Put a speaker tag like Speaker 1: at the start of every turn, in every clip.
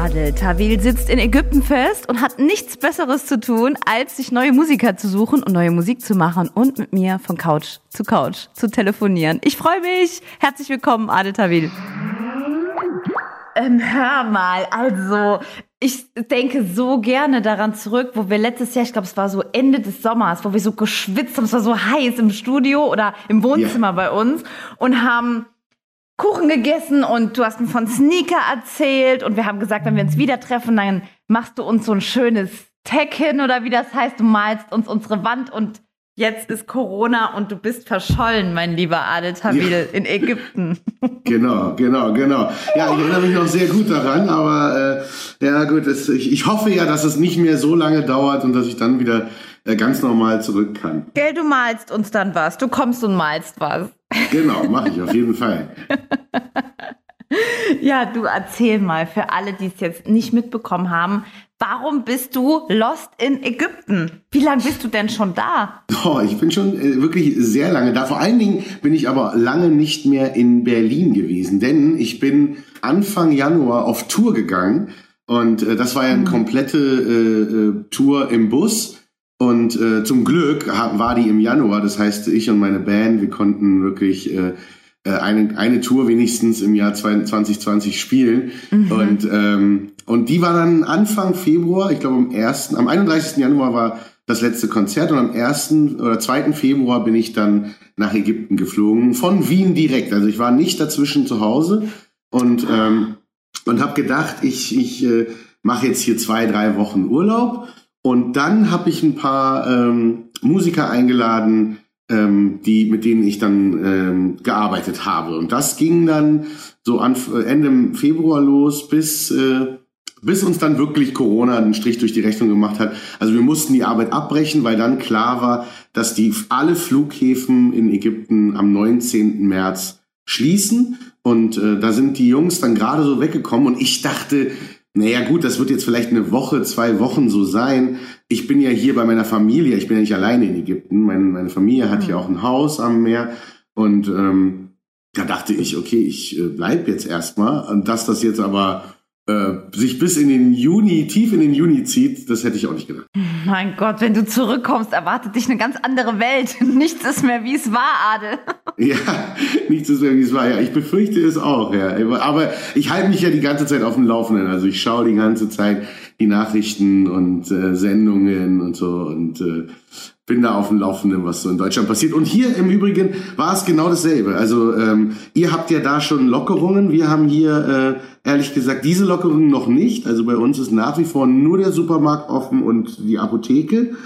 Speaker 1: Adel Tawil sitzt in Ägypten fest und hat nichts Besseres zu tun, als sich neue Musiker zu suchen und neue Musik zu machen und mit mir von Couch zu Couch zu telefonieren. Ich freue mich. Herzlich willkommen, Adel Tawil. Ähm, hör mal, also ich denke so gerne daran zurück, wo wir letztes Jahr, ich glaube, es war so Ende des Sommers, wo wir so geschwitzt haben, es war so heiß im Studio oder im Wohnzimmer yeah. bei uns und haben Kuchen gegessen und du hast mir von Sneaker erzählt und wir haben gesagt, wenn wir uns wieder treffen, dann machst du uns so ein schönes Tag hin oder wie das heißt, du malst uns unsere Wand und jetzt ist Corona und du bist verschollen, mein lieber Adel Tawil, ja. in Ägypten.
Speaker 2: Genau, genau, genau. Ja, ich erinnere mich noch sehr gut daran, aber äh, ja gut, es, ich, ich hoffe ja, dass es nicht mehr so lange dauert und dass ich dann wieder äh, ganz normal zurück kann.
Speaker 1: Gell, du malst uns dann was, du kommst und malst was.
Speaker 2: Genau, mache ich auf jeden Fall.
Speaker 1: ja, du erzähl mal für alle, die es jetzt nicht mitbekommen haben, warum bist du lost in Ägypten? Wie lange bist du denn schon da?
Speaker 2: Oh, ich bin schon äh, wirklich sehr lange da. Vor allen Dingen bin ich aber lange nicht mehr in Berlin gewesen, denn ich bin Anfang Januar auf Tour gegangen und äh, das war ja eine hm. komplette äh, äh, Tour im Bus und äh, zum Glück war die im Januar. Das heißt, ich und meine Band, wir konnten wirklich äh, äh eine, eine Tour wenigstens im Jahr 2020 spielen. Mhm. Und, ähm, und die war dann Anfang Februar, ich glaube am 1., am 31. Januar war das letzte Konzert und am 1. oder 2. Februar bin ich dann nach Ägypten geflogen, von Wien direkt. Also ich war nicht dazwischen zu Hause und, ähm, und habe gedacht, ich, ich äh, mache jetzt hier zwei, drei Wochen Urlaub und dann habe ich ein paar ähm, Musiker eingeladen, ähm, die, mit denen ich dann ähm, gearbeitet habe. Und das ging dann so an, Ende Februar los, bis, äh, bis uns dann wirklich Corona einen Strich durch die Rechnung gemacht hat. Also wir mussten die Arbeit abbrechen, weil dann klar war, dass die alle Flughäfen in Ägypten am 19. März schließen. Und äh, da sind die Jungs dann gerade so weggekommen und ich dachte, naja gut, das wird jetzt vielleicht eine Woche, zwei Wochen so sein. Ich bin ja hier bei meiner Familie, ich bin ja nicht alleine in Ägypten. Meine, meine Familie hat mhm. hier auch ein Haus am Meer. Und ähm, da dachte ich, okay, ich äh, bleib jetzt erstmal. Und dass das jetzt aber sich bis in den Juni, tief in den Juni zieht, das hätte ich auch nicht gedacht.
Speaker 1: Mein Gott, wenn du zurückkommst, erwartet dich eine ganz andere Welt. Nichts ist mehr, wie es war, Adel.
Speaker 2: Ja, nichts ist mehr, wie es war. Ja, ich befürchte es auch, ja. Aber ich halte mich ja die ganze Zeit auf dem Laufenden. Also ich schaue die ganze Zeit die Nachrichten und äh, Sendungen und so und äh, bin da auf dem Laufenden, was so in Deutschland passiert. Und hier im Übrigen war es genau dasselbe. Also ähm, ihr habt ja da schon Lockerungen. Wir haben hier äh, ehrlich gesagt diese Lockerungen noch nicht. Also bei uns ist nach wie vor nur der Supermarkt offen und die Apotheke.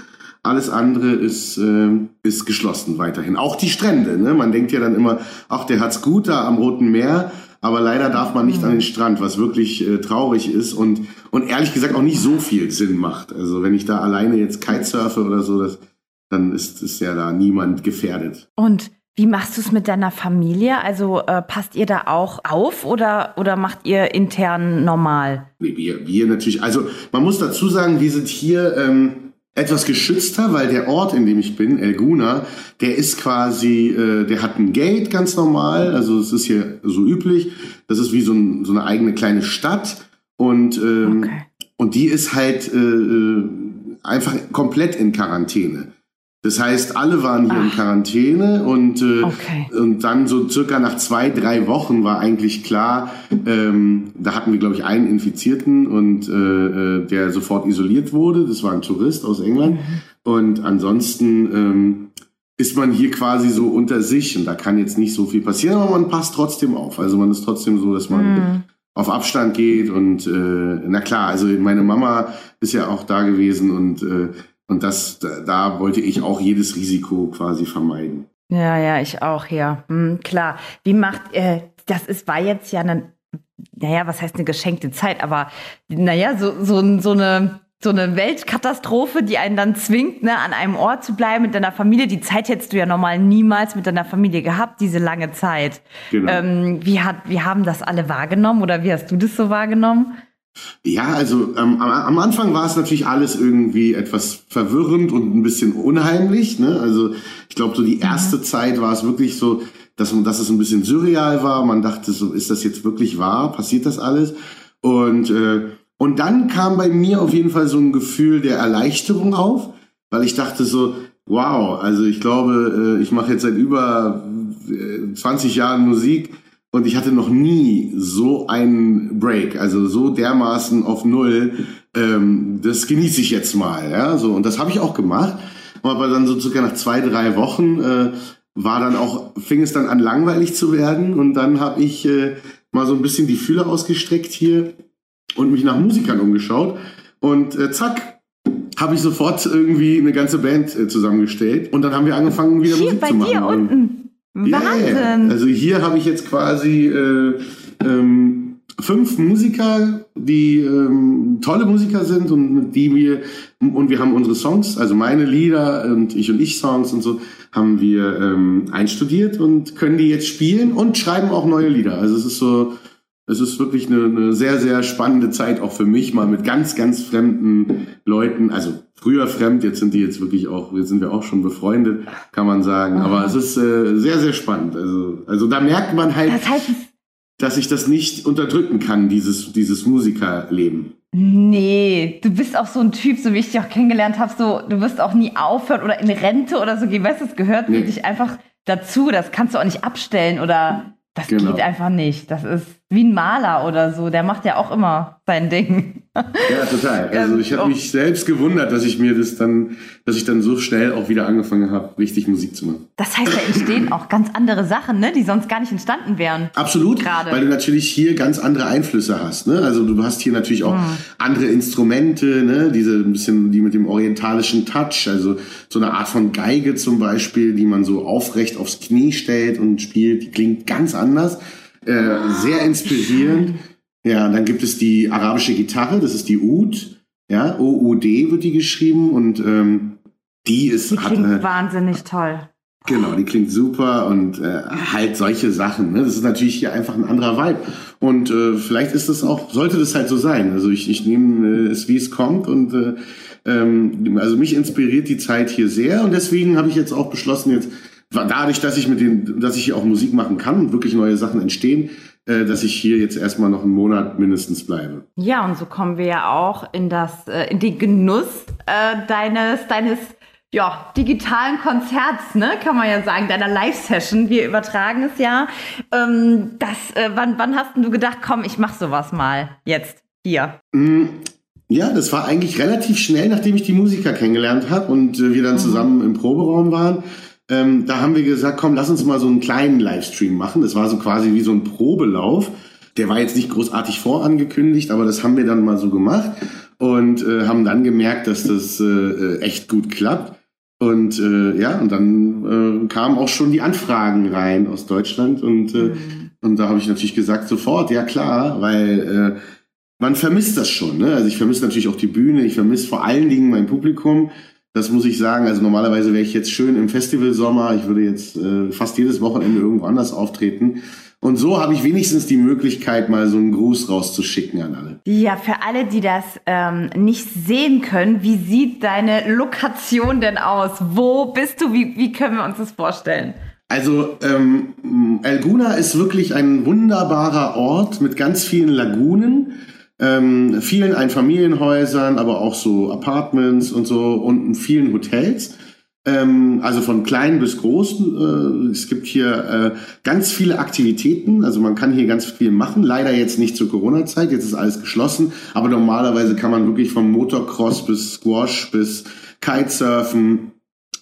Speaker 2: Alles andere ist, äh, ist geschlossen weiterhin. Auch die Strände. Ne? Man denkt ja dann immer, ach, der hat's gut da am Roten Meer. Aber leider darf man nicht mhm. an den Strand, was wirklich äh, traurig ist und, und ehrlich gesagt auch nicht so viel Sinn macht. Also wenn ich da alleine jetzt Kitesurfe oder so, das, dann ist, ist ja da niemand gefährdet.
Speaker 1: Und wie machst du es mit deiner Familie? Also äh, passt ihr da auch auf oder, oder macht ihr intern normal?
Speaker 2: Nee, wir, wir natürlich. Also man muss dazu sagen, wir sind hier ähm, etwas geschützter, weil der Ort, in dem ich bin, El Guna, der ist quasi, äh, der hat ein Gate ganz normal. Also es ist hier so üblich. Das ist wie so, ein, so eine eigene kleine Stadt. Und, ähm, okay. und die ist halt äh, äh einfach komplett in Quarantäne. Das heißt, alle waren hier Ach. in Quarantäne und, äh, okay. und dann so circa nach zwei, drei Wochen war eigentlich klar, ähm, da hatten wir, glaube ich, einen Infizierten und äh, äh, der sofort isoliert wurde. Das war ein Tourist aus England. Mhm. Und ansonsten ähm, ist man hier quasi so unter sich und da kann jetzt nicht so viel passieren, aber man passt trotzdem auf. Also man ist trotzdem so, dass man mhm. auf Abstand geht und äh, na klar, also meine Mama ist ja auch da gewesen und äh, und das, da, wollte ich auch jedes Risiko quasi vermeiden.
Speaker 1: Ja, ja, ich auch, ja. Hm, klar. Wie macht, äh, das ist, war jetzt ja eine, naja, was heißt eine geschenkte Zeit, aber naja, so, so, so eine so eine Weltkatastrophe, die einen dann zwingt, ne, an einem Ort zu bleiben mit deiner Familie. Die Zeit hättest du ja normal niemals mit deiner Familie gehabt, diese lange Zeit.
Speaker 2: Genau.
Speaker 1: Ähm, wie, hat, wie haben das alle wahrgenommen oder wie hast du das so wahrgenommen?
Speaker 2: Ja, also ähm, am, am Anfang war es natürlich alles irgendwie etwas verwirrend und ein bisschen unheimlich. Ne? Also ich glaube, so die erste Zeit war es wirklich so, dass, dass es ein bisschen surreal war. Man dachte so, ist das jetzt wirklich wahr? Passiert das alles? Und, äh, und dann kam bei mir auf jeden Fall so ein Gefühl der Erleichterung auf, weil ich dachte so, wow, also ich glaube, äh, ich mache jetzt seit über äh, 20 Jahren Musik und ich hatte noch nie so einen Break, also so dermaßen auf Null. Ähm, das genieße ich jetzt mal, ja, so und das habe ich auch gemacht. Aber dann so circa nach zwei, drei Wochen äh, war dann auch, fing es dann an langweilig zu werden und dann habe ich äh, mal so ein bisschen die Fühler ausgestreckt hier und mich nach Musikern umgeschaut und äh, zack, habe ich sofort irgendwie eine ganze Band äh, zusammengestellt und dann haben wir angefangen wieder
Speaker 1: Hier
Speaker 2: Musik
Speaker 1: bei
Speaker 2: zu machen.
Speaker 1: dir unten. Wahnsinn.
Speaker 2: ja. Also hier habe ich jetzt quasi äh, ähm, fünf Musiker, die ähm, tolle Musiker sind und mit die wir und wir haben unsere Songs, also meine Lieder und ich und ich Songs und so haben wir ähm, einstudiert und können die jetzt spielen und schreiben auch neue Lieder. Also es ist so, es ist wirklich eine, eine sehr sehr spannende Zeit auch für mich mal mit ganz ganz fremden Leuten, also früher fremd, jetzt sind die jetzt wirklich auch, jetzt sind wir auch schon befreundet, kann man sagen. Aber es ist äh, sehr sehr spannend. Also also da merkt man halt
Speaker 1: Das heißt,
Speaker 2: dass ich das nicht unterdrücken kann, dieses, dieses Musikerleben.
Speaker 1: Nee, du bist auch so ein Typ, so wie ich dich auch kennengelernt habe, so, du wirst auch nie aufhören oder in Rente oder so gehen. Weißt du, das gehört
Speaker 2: Nee.
Speaker 1: dich einfach dazu. Das kannst du auch nicht abstellen oder das
Speaker 2: Genau.
Speaker 1: geht einfach nicht. Das ist wie ein Maler oder so. Der macht ja auch immer sein Ding.
Speaker 2: Ja, total. Also ich habe
Speaker 1: auch-
Speaker 2: mich selbst gewundert, dass ich mir das dann, dass ich dann so schnell auch wieder angefangen habe, richtig Musik zu machen.
Speaker 1: Das heißt, da entstehen auch ganz andere Sachen, ne, die sonst gar nicht entstanden wären.
Speaker 2: Absolut,
Speaker 1: Gerade.
Speaker 2: weil du natürlich hier ganz andere Einflüsse hast. Ne? Also du hast hier natürlich auch andere Instrumente, ne? diese ein bisschen die mit dem orientalischen Touch, also so eine Art von Geige zum Beispiel, die man so aufrecht aufs Knie stellt und spielt, die klingt ganz anders, äh, sehr inspirierend. Ja, dann gibt es die arabische Gitarre, das ist die Oud, ja, O-U-D wird die geschrieben und ähm, die ist
Speaker 1: Die
Speaker 2: hat,
Speaker 1: klingt
Speaker 2: äh,
Speaker 1: wahnsinnig toll.
Speaker 2: Genau, die klingt super und äh, halt solche Sachen. Ne? Das ist natürlich hier einfach ein anderer Vibe. Und äh, vielleicht ist das auch, sollte das halt so sein. Also ich, ich nehme äh, es, wie es kommt und äh, ähm, also mich inspiriert die Zeit hier sehr und deswegen habe ich jetzt auch beschlossen, jetzt dadurch, dass ich mit den, dass ich hier auch Musik machen kann und wirklich neue Sachen entstehen, äh, dass ich hier jetzt erstmal noch einen Monat mindestens bleibe.
Speaker 1: Ja, und so kommen wir ja auch in das, äh, in den Genuss äh, deines, deines ja, digitalen Konzerts, ne, kann man ja sagen, deiner Live-Session. Wir übertragen es ja. Ähm, das, äh, wann, wann hast du gedacht, komm, ich mach sowas mal jetzt hier?
Speaker 2: Mm, Ja, das war eigentlich relativ schnell, nachdem ich die Musiker kennengelernt habe und äh, wir dann zusammen im Proberaum waren. Ähm, da haben wir gesagt, komm, lass uns mal so einen kleinen Livestream machen. Das war so quasi wie so ein Probelauf. Der war jetzt nicht großartig vorangekündigt, aber das haben wir dann mal so gemacht und äh, haben dann gemerkt, dass das äh, äh, echt gut klappt. Und äh, ja, und dann äh, kamen auch schon die Anfragen rein aus Deutschland und, äh, und da habe ich natürlich gesagt, sofort, ja klar, weil man vermisst das schon. Ne? Also ich vermisse natürlich auch die Bühne, ich vermisse vor allen Dingen mein Publikum. Das muss ich sagen. Also normalerweise wäre ich jetzt schön im Festivalsommer. Ich würde jetzt äh, fast jedes Wochenende irgendwo anders auftreten. Und so habe ich wenigstens die Möglichkeit, mal so einen Gruß rauszuschicken an alle.
Speaker 1: Ja, für alle, die das ähm, nicht sehen können, wie sieht deine Lokation denn aus? Wo bist du? Wie, wie können wir uns das vorstellen?
Speaker 2: Also ähm, Alguna ist wirklich ein wunderbarer Ort mit ganz vielen Lagunen, ähm, vielen Einfamilienhäusern, aber auch so Apartments und so und vielen Hotels. Ähm, also von klein bis groß. Äh, es gibt hier äh, ganz viele Aktivitäten. Also man kann hier ganz viel machen. Leider jetzt nicht zur Corona-Zeit. Jetzt ist alles geschlossen. Aber normalerweise kann man wirklich vom Motocross bis Squash bis Kitesurfen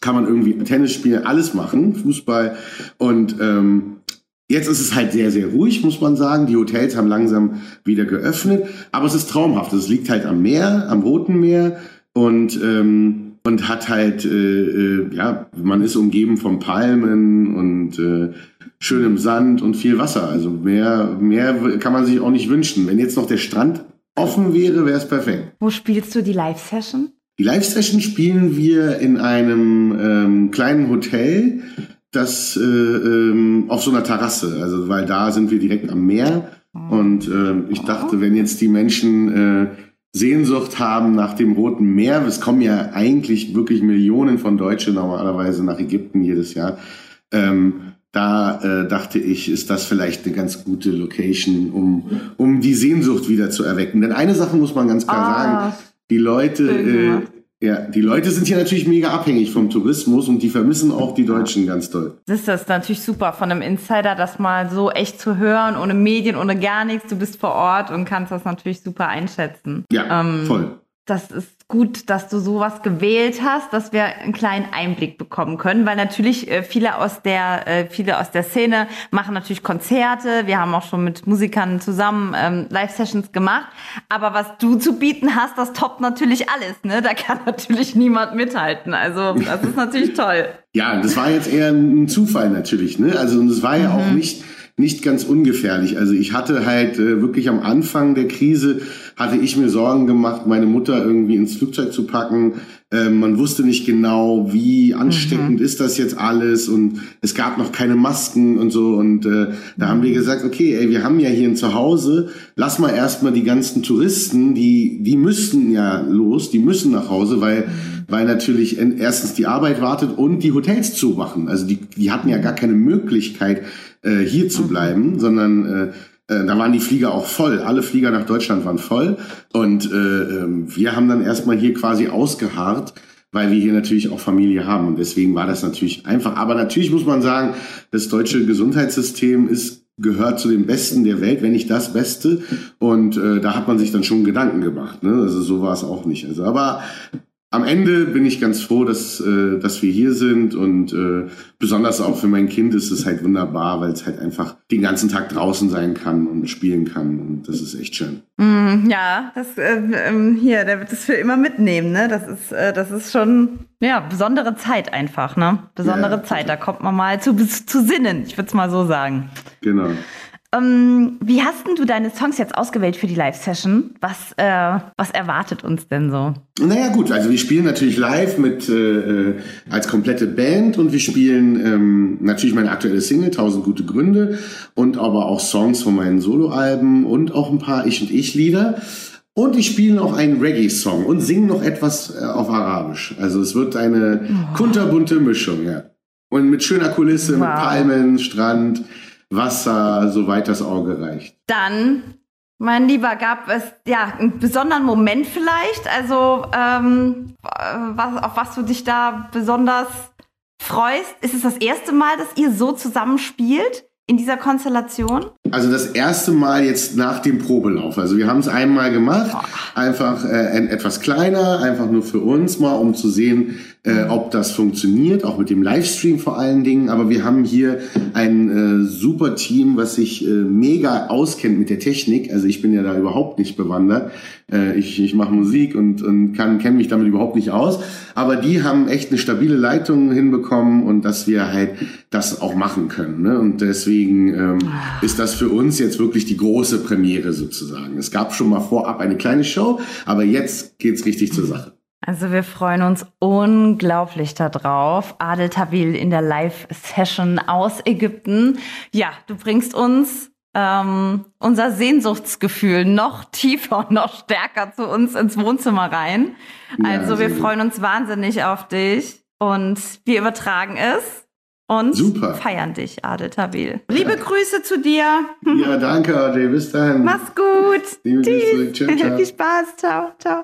Speaker 2: kann man irgendwie Tennis spielen, alles machen, Fußball. Und ähm, jetzt ist es halt sehr, sehr ruhig, muss man sagen. Die Hotels haben langsam wieder geöffnet, aber es ist traumhaft. Es liegt halt am Meer, am Roten Meer und ähm, und hat halt, äh, äh, ja, man ist umgeben von Palmen und äh, schönem Sand und viel Wasser. Also mehr, mehr kann man sich auch nicht wünschen. Wenn jetzt noch der Strand offen wäre, wäre es perfekt.
Speaker 1: Wo spielst du die Live-Session?
Speaker 2: Die Live-Session spielen wir in einem ähm, kleinen Hotel, das äh, ähm, auf so einer Terrasse, also weil da sind wir direkt am Meer. Und äh, ich dachte, wenn jetzt die Menschen äh, Sehnsucht haben nach dem Roten Meer, es kommen ja eigentlich wirklich Millionen von Deutschen normalerweise nach Ägypten jedes Jahr, ähm, da äh, dachte ich, ist das vielleicht eine ganz gute Location, um, um die Sehnsucht wieder zu erwecken. Denn eine Sache muss man ganz klar
Speaker 1: Ah,
Speaker 2: sagen, die Leute, äh. Ja, die Leute sind hier natürlich mega abhängig vom Tourismus und die vermissen auch die Deutschen ganz doll.
Speaker 1: Das ist das natürlich super von einem Insider, das mal so echt zu hören, ohne Medien, ohne gar nichts. Du bist vor Ort und kannst das natürlich super einschätzen.
Speaker 2: Ja,
Speaker 1: Ähm,
Speaker 2: voll.
Speaker 1: Das ist gut, dass du sowas gewählt hast, dass wir einen kleinen Einblick bekommen können, weil natürlich äh, viele aus der äh, viele aus der Szene machen natürlich Konzerte. Wir haben auch schon mit Musikern zusammen ähm, Live-Sessions gemacht. Aber was du zu bieten hast, das toppt natürlich alles. Ne, da kann natürlich niemand mithalten. Also das ist natürlich toll.
Speaker 2: Ja, das war jetzt eher ein Zufall natürlich, ne? Also und es war ja auch nicht nicht ganz ungefährlich. Also ich hatte halt äh, wirklich am Anfang der Krise hatte ich mir Sorgen gemacht, meine Mutter irgendwie ins Flugzeug zu packen. Ähm, man wusste nicht genau, wie ansteckend ist das jetzt alles und es gab noch keine Masken und so. Und äh, da haben wir gesagt, okay, ey, wir haben ja hier ein Zuhause, lass mal erstmal die ganzen Touristen, die die müssten ja los, die müssen nach Hause, weil weil natürlich en- erstens die Arbeit wartet und die Hotels zumachen. Also die, die hatten ja gar keine Möglichkeit, äh, hier zu bleiben, sondern äh, äh, da waren die Flieger auch voll. Alle Flieger nach Deutschland waren voll. Und äh, ähm, wir haben dann erstmal hier quasi ausgeharrt, weil wir hier natürlich auch Familie haben. Und deswegen war das natürlich einfach. Aber natürlich muss man sagen, das deutsche Gesundheitssystem ist gehört zu den Besten der Welt, wenn nicht das Beste. Und äh, da hat man sich dann schon Gedanken gemacht. Ne? Also so war es auch nicht. Also, aber am Ende bin ich ganz froh, dass, äh, dass wir hier sind und äh, besonders auch für mein Kind ist es halt wunderbar, weil es halt einfach den ganzen Tag draußen sein kann und spielen kann und das ist echt schön.
Speaker 1: Mm, Ja, das äh, ähm, hier, der wird das für immer mitnehmen, ne? Das ist, äh, das ist schon ja besondere Zeit einfach, ne? Besondere
Speaker 2: Ja,
Speaker 1: Zeit. Da kommt man mal zu, zu sinnen. Ich würde es mal so sagen.
Speaker 2: Genau.
Speaker 1: Ähm, wie hast denn du deine Songs jetzt ausgewählt für die Live-Session? Was, äh, was erwartet uns denn so?
Speaker 2: Naja gut, also wir spielen natürlich live mit äh, äh, als komplette Band und wir spielen ähm, natürlich meine aktuelle Single, Tausend gute Gründe und aber auch Songs von meinen Soloalben und auch ein paar Ich und Ich Lieder. Und ich spiele noch einen Reggae-Song und singe noch etwas äh, auf Arabisch. Also es wird eine kunterbunte Mischung, ja. Und mit schöner Kulisse, mit
Speaker 1: Wow.
Speaker 2: Palmen, Strand, Wasser, soweit das Auge reicht.
Speaker 1: Dann, mein Lieber, gab es ja einen besonderen Moment vielleicht? Also, ähm, äh, was, auf was du dich da besonders freust? Ist es das erste Mal, dass ihr so zusammen spielt in dieser Konstellation?
Speaker 2: Also das erste Mal jetzt nach dem Probelauf. Also wir haben es einmal gemacht, einfach äh, etwas kleiner, einfach nur für uns mal, um zu sehen, äh, ob das funktioniert, auch mit dem Livestream vor allen Dingen. Aber wir haben hier ein äh, super Team, was sich äh, mega auskennt mit der Technik. Also ich bin ja da überhaupt nicht bewandert. Äh, ich ich mache Musik und, und kann kenne mich damit überhaupt nicht aus. Aber die haben echt eine stabile Leitung hinbekommen und dass wir halt das auch machen können. Ne? Und deswegen ähm, ist das für uns jetzt wirklich die große Premiere sozusagen. Es gab schon mal vorab eine kleine Show, aber jetzt geht's richtig zur Sache.
Speaker 1: Also wir freuen uns unglaublich darauf. Adel Tawil in der Live-Session aus Ägypten. Ja, du bringst uns ähm, unser Sehnsuchtsgefühl noch tiefer und noch stärker zu uns ins Wohnzimmer rein.
Speaker 2: Ja,
Speaker 1: Also wir
Speaker 2: gut.
Speaker 1: freuen uns wahnsinnig auf dich und wir übertragen es und
Speaker 2: Super.
Speaker 1: feiern dich, Adel Tawil. Liebe Grüße zu dir.
Speaker 2: Ja, danke, Ade. Bis dahin.
Speaker 1: Mach's gut.
Speaker 2: Liebe Grüße
Speaker 1: Tschüss.
Speaker 2: zurück. Ciao, ciao.
Speaker 1: Viel Spaß. Ciao, ciao.